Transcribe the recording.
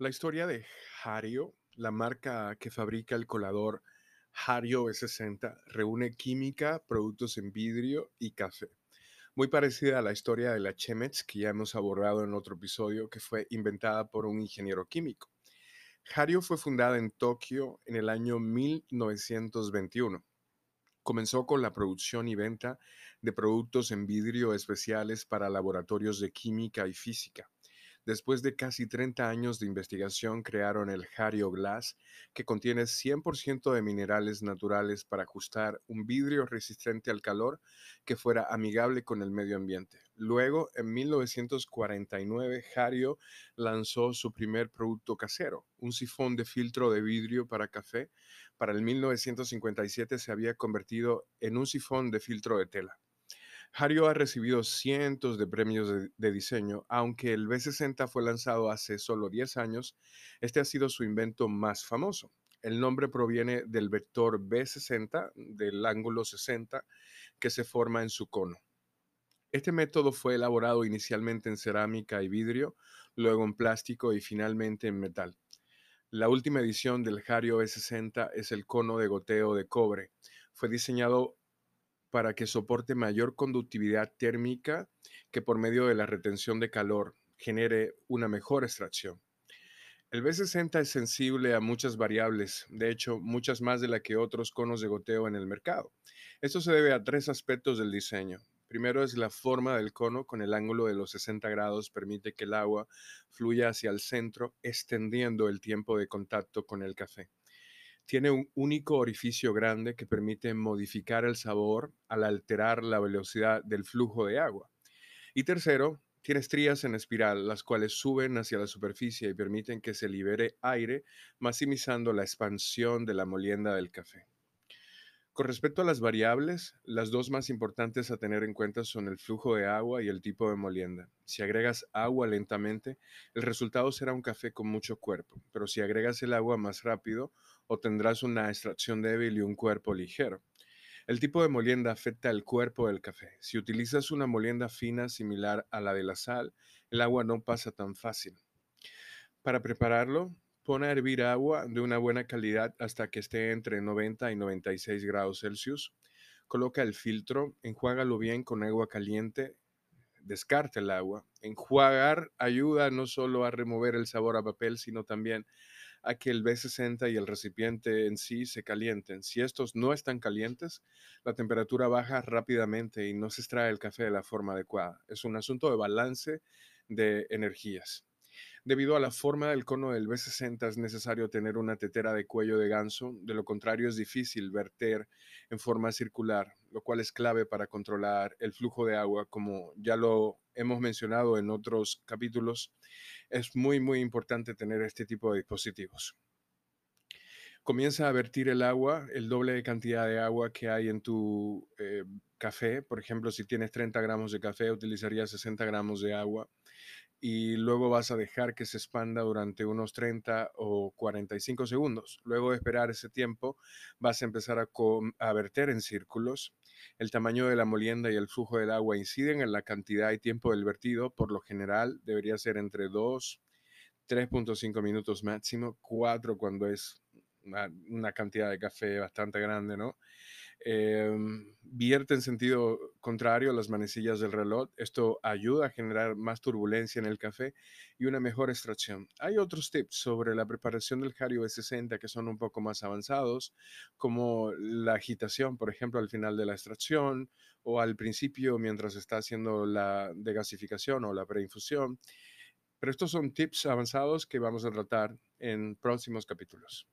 La historia de Hario, la marca que fabrica el colador Hario E60, reúne química, productos en vidrio y café. Muy parecida a la historia de la Chemex que ya hemos abordado en otro episodio, que fue inventada por un ingeniero químico. Hario fue fundada en Tokio en el año 1921. Comenzó con la producción y venta de productos en vidrio especiales para laboratorios de química y física. Después de casi 30 años de investigación, crearon el Hario Glass, que contiene 100% de minerales naturales para ajustar un vidrio resistente al calor que fuera amigable con el medio ambiente. Luego, en 1949, Hario lanzó su primer producto casero, un sifón de filtro de vidrio para café. Para el 1957 se había convertido en un sifón de filtro de tela. Hario ha recibido cientos de premios de, diseño, aunque el B60 fue lanzado hace solo 10 años, este ha sido su invento más famoso. El nombre proviene del vector B60, del ángulo 60, que se forma en su cono. Este método fue elaborado inicialmente en cerámica y vidrio, luego en plástico y finalmente en metal. La última edición del Hario B60 es el cono de goteo de cobre. Fue diseñado para que soporte mayor conductividad térmica que por medio de la retención de calor genere una mejor extracción. El B60 es sensible a muchas variables, de hecho, muchas más de las que otros conos de goteo en el mercado. Esto se debe a tres aspectos del diseño. Primero es la forma del cono con el ángulo de los 60 grados permite que el agua fluya hacia el centro, extendiendo el tiempo de contacto con el café. Tiene un único orificio grande que permite modificar el sabor al alterar la velocidad del flujo de agua. Y tercero, tiene estrías en espiral, las cuales suben hacia la superficie y permiten que se libere aire, maximizando la expansión de la molienda del café. Con respecto a las variables, las dos más importantes a tener en cuenta son el flujo de agua y el tipo de molienda. Si agregas agua lentamente, el resultado será un café con mucho cuerpo, pero si agregas el agua más rápido, obtendrás una extracción débil y un cuerpo ligero. El tipo de molienda afecta el cuerpo del café. Si utilizas una molienda fina similar a la de la sal, el agua no pasa tan fácil. Para prepararlo, Pone a hervir agua de una buena calidad hasta que esté entre 90 y 96 grados Celsius. Coloca el filtro, enjuágalo bien con agua caliente, descarta el agua. Enjuagar ayuda no solo a remover el sabor a papel, sino también a que el B60 y el recipiente en sí se calienten. Si estos no están calientes, la temperatura baja rápidamente y no se extrae el café de la forma adecuada. Es un asunto de balance de energías. Debido a la forma del cono del B60 es necesario tener una tetera de cuello de ganso, de lo contrario es difícil verter en forma circular, lo cual es clave para controlar el flujo de agua, como ya lo hemos mencionado en otros capítulos. Es muy, muy importante tener este tipo de dispositivos. Comienza a vertir el agua, el doble de cantidad de agua que hay en tu eh, café. Por ejemplo, si tienes 30 gramos de café, utilizarías 60 gramos de agua y luego vas a dejar que se expanda durante unos 30 o 45 segundos. Luego de esperar ese tiempo, vas a empezar a, verter en círculos. El tamaño de la molienda y el flujo del agua inciden en la cantidad y tiempo del vertido. Por lo general, debería ser entre 2, 3.5 minutos máximo, 4 cuando es una cantidad de café bastante grande, ¿no? Em, vierte en sentido contrario a las manecillas del reloj. Esto ayuda a generar más turbulencia en el café y una mejor extracción. Hay otros tips sobre la preparación del Hario B60 que son un poco más avanzados, como la agitación, por ejemplo, al final de la extracción o al principio mientras está haciendo la degasificación o la preinfusión. Pero estos son tips avanzados que vamos a tratar en próximos capítulos.